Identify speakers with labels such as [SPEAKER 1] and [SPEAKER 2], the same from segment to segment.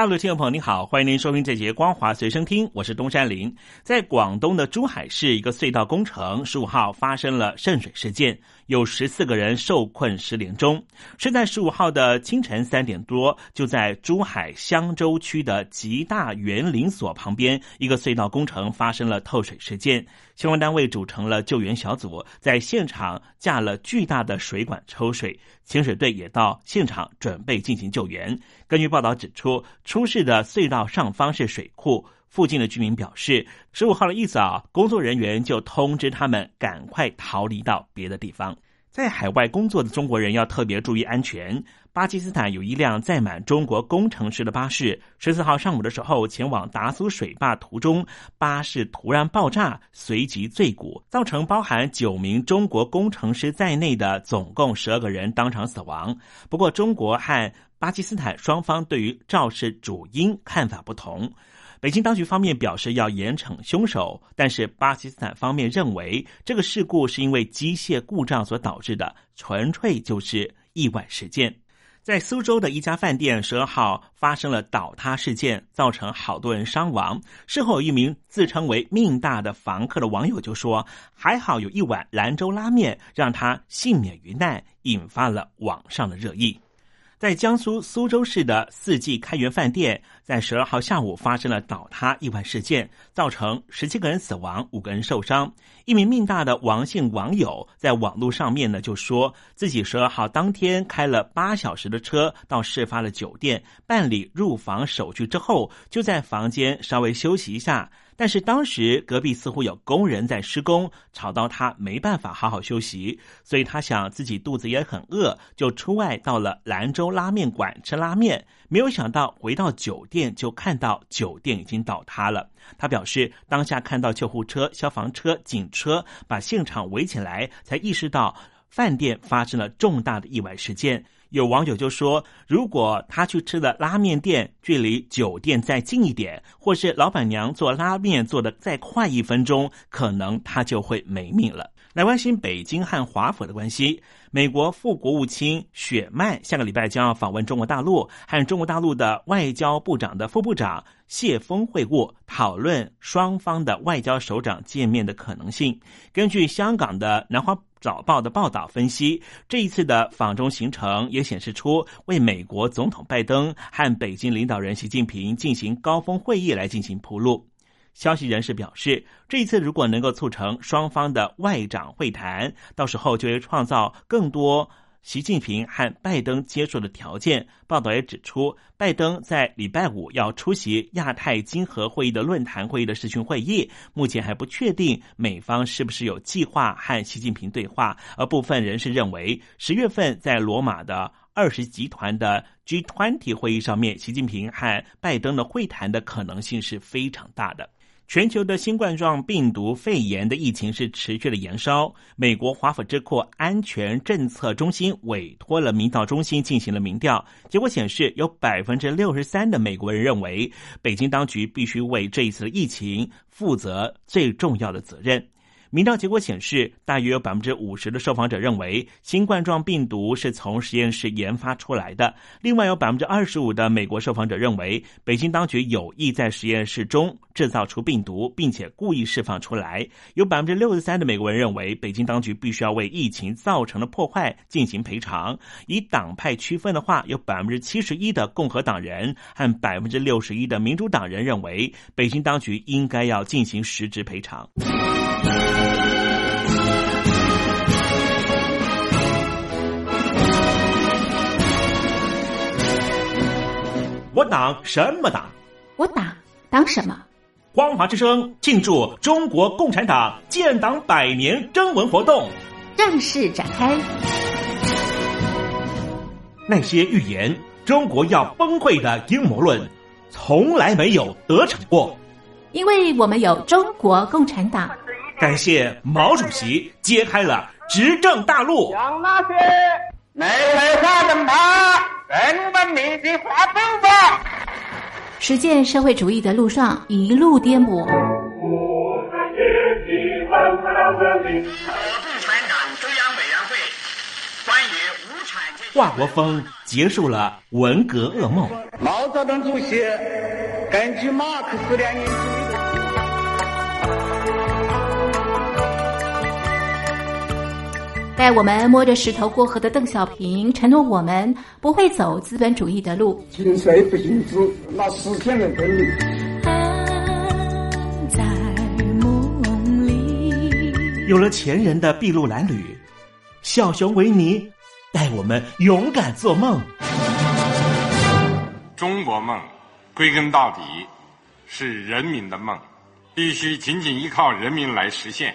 [SPEAKER 1] 大陆听众朋友，你好，欢迎您收听这节光华随身听，我是东山林。在广东的珠海市，一个隧道工程十五号发生了渗水事件，有十四个人受困失联中。是在十五号的清晨三点多，就在珠海香洲区的吉大园林所旁边，一个隧道工程发生了透水事件。相关单位组成了救援小组，在现场架了巨大的水管抽水，潜水队也到现场准备进行救援。根据报道指出，出事的隧道上方是水库，附近的居民表示，十五号的一早，工作人员就通知他们赶快逃离到别的地方。在海外工作的中国人要特别注意安全。巴基斯坦有一辆载满中国工程师的巴士，十四号上午的时候前往达苏水坝途中，巴士突然爆炸，随即坠谷，造成包含九名中国工程师在内的总共十二个人当场死亡。不过，中国和巴基斯坦双方对于肇事主因看法不同。北京当局方面表示要严惩凶手，但是巴基斯坦方面认为这个事故是因为机械故障所导致的，纯粹就是意外事件。在苏州的一家饭店，十二号发生了倒塌事件，造成好多人伤亡。事后，一名自称为命大的房客的网友就说：“还好有一碗兰州拉面，让他幸免于难”，引发了网上的热议。在江苏苏州市的四季开元饭店，在十二号下午发生了倒塌意外事件，造成十七个人死亡，五个人受伤。一名命大的王姓网友在网络上面呢，就说自己十二号当天开了八小时的车到事发的酒店办理入房手续之后，就在房间稍微休息一下。但是当时隔壁似乎有工人在施工，吵到他没办法好好休息，所以他想自己肚子也很饿，就出外到了兰州拉面馆吃拉面。没有想到回到酒店就看到酒店已经倒塌了。他表示，当下看到救护车、消防车、警车把现场围起来，才意识到饭店发生了重大的意外事件。有网友就说，如果他去吃的拉面店距离酒店再近一点，或是老板娘做拉面做的再快一分钟，可能他就会没命了。来关心北京和华府的关系，美国副国务卿雪曼下个礼拜将要访问中国大陆，和中国大陆的外交部长的副部长谢峰会晤，讨论双方的外交首长见面的可能性。根据香港的南华。早报的报道分析，这一次的访中行程也显示出为美国总统拜登和北京领导人习近平进行高峰会议来进行铺路。消息人士表示，这一次如果能够促成双方的外长会谈，到时候就会创造更多。习近平和拜登接触的条件，报道也指出，拜登在礼拜五要出席亚太经合会议的论坛会议的视讯会议，目前还不确定美方是不是有计划和习近平对话。而部分人士认为，十月份在罗马的二十集团的 G20 会议上面，习近平和拜登的会谈的可能性是非常大的。全球的新冠状病毒肺炎的疫情是持续的延烧。美国华府智库安全政策中心委托了民调中心进行了民调，结果显示，有百分之六十三的美国人认为，北京当局必须为这一次的疫情负责最重要的责任。民调结果显示，大约有百分之五十的受访者认为新冠状病毒是从实验室研发出来的。另外，有百分之二十五的美国受访者认为，北京当局有意在实验室中制造出病毒，并且故意释放出来。有百分之六十三的美国人认为，北京当局必须要为疫情造成的破坏进行赔偿。以党派区分的话，有百分之七十一的共和党人和百分之六十一的民主党人认为，北京当局应该要进行实质赔偿。我党什么党？
[SPEAKER 2] 我党党什么？
[SPEAKER 1] 光华之声庆祝中国共产党建党百年征文活动
[SPEAKER 2] 正式展开。
[SPEAKER 1] 那些预言中国要崩溃的阴谋论，从来没有得逞过。
[SPEAKER 2] 因为我们有中国共产党。
[SPEAKER 1] 感谢毛主席揭开了执政大路。
[SPEAKER 3] 让那些内外法的。
[SPEAKER 2] 实践社会主义的路上一路颠簸。
[SPEAKER 4] 共产党中央委员会关于无产阶级
[SPEAKER 1] 华国锋结束了文革噩梦。
[SPEAKER 3] 毛泽东主席根据马克思列宁
[SPEAKER 2] 带我们摸着石头过河的邓小平承诺我们不会走资本主义的路。
[SPEAKER 3] 行税不行资，那实现了真理。
[SPEAKER 2] 在梦里。
[SPEAKER 1] 有了前人的筚路蓝缕，小熊维尼带我们勇敢做梦。
[SPEAKER 5] 中国梦，归根到底是人民的梦，必须紧紧依靠人民来实现。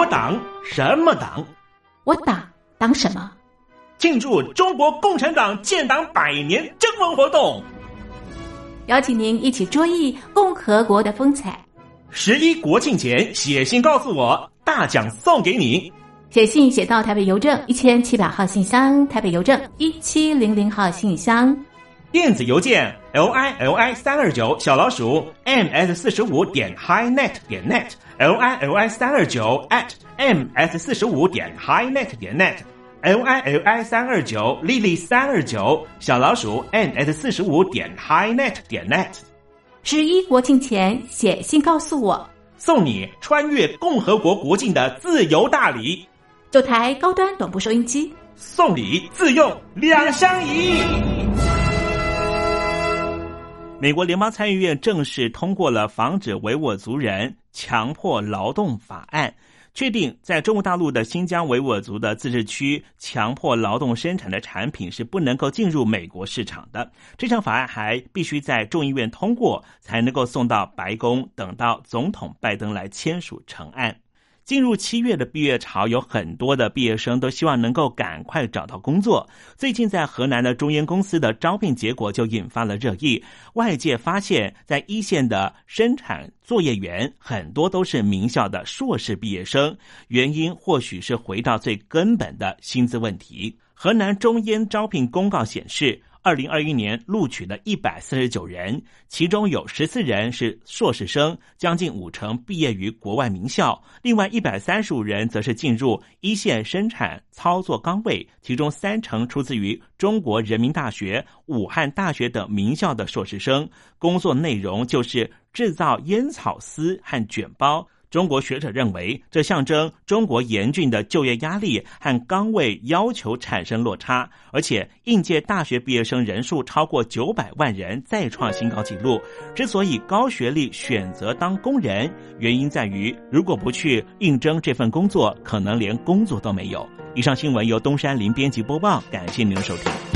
[SPEAKER 1] 我党什么党？
[SPEAKER 2] 我党党什么？
[SPEAKER 1] 庆祝中国共产党建党百年征文活动，
[SPEAKER 2] 邀请您一起追忆共和国的风采。
[SPEAKER 1] 十一国庆前写信告诉我，大奖送给你。
[SPEAKER 2] 写信写到台北邮政一千七百号信箱，台北邮政一七零零号信箱。
[SPEAKER 1] 电子邮件 l i l i 三二九小老鼠 m s 四十五点 highnet 点 net l i l i 三二九 at m s 四十五点 highnet 点 net l i l i 三二九 lily 三二九小老鼠 m s 四十五点 highnet 点 net。
[SPEAKER 2] 十一国庆前写信告诉我，
[SPEAKER 1] 送你穿越共和国国境的自由大礼，
[SPEAKER 2] 九台高端短波收音机，
[SPEAKER 1] 送礼自用两相宜。美国联邦参议院正式通过了《防止维吾尔族人强迫劳动法案》，确定在中国大陆的新疆维吾尔族的自治区强迫劳动生产的产品是不能够进入美国市场的。这项法案还必须在众议院通过，才能够送到白宫，等到总统拜登来签署成案。进入七月的毕业潮，有很多的毕业生都希望能够赶快找到工作。最近在河南的中烟公司的招聘结果就引发了热议，外界发现，在一线的生产作业员很多都是名校的硕士毕业生，原因或许是回到最根本的薪资问题。河南中烟招聘公告显示。二零二一年录取的一百四十九人，其中有十四人是硕士生，将近五成毕业于国外名校；另外一百三十五人则是进入一线生产操作岗位，其中三成出自于中国人民大学、武汉大学等名校的硕士生，工作内容就是制造烟草丝和卷包。中国学者认为，这象征中国严峻的就业压力和岗位要求产生落差，而且应届大学毕业生人数超过九百万人，再创新高纪录。之所以高学历选择当工人，原因在于如果不去应征这份工作，可能连工作都没有。以上新闻由东山林编辑播报，感谢您的收听。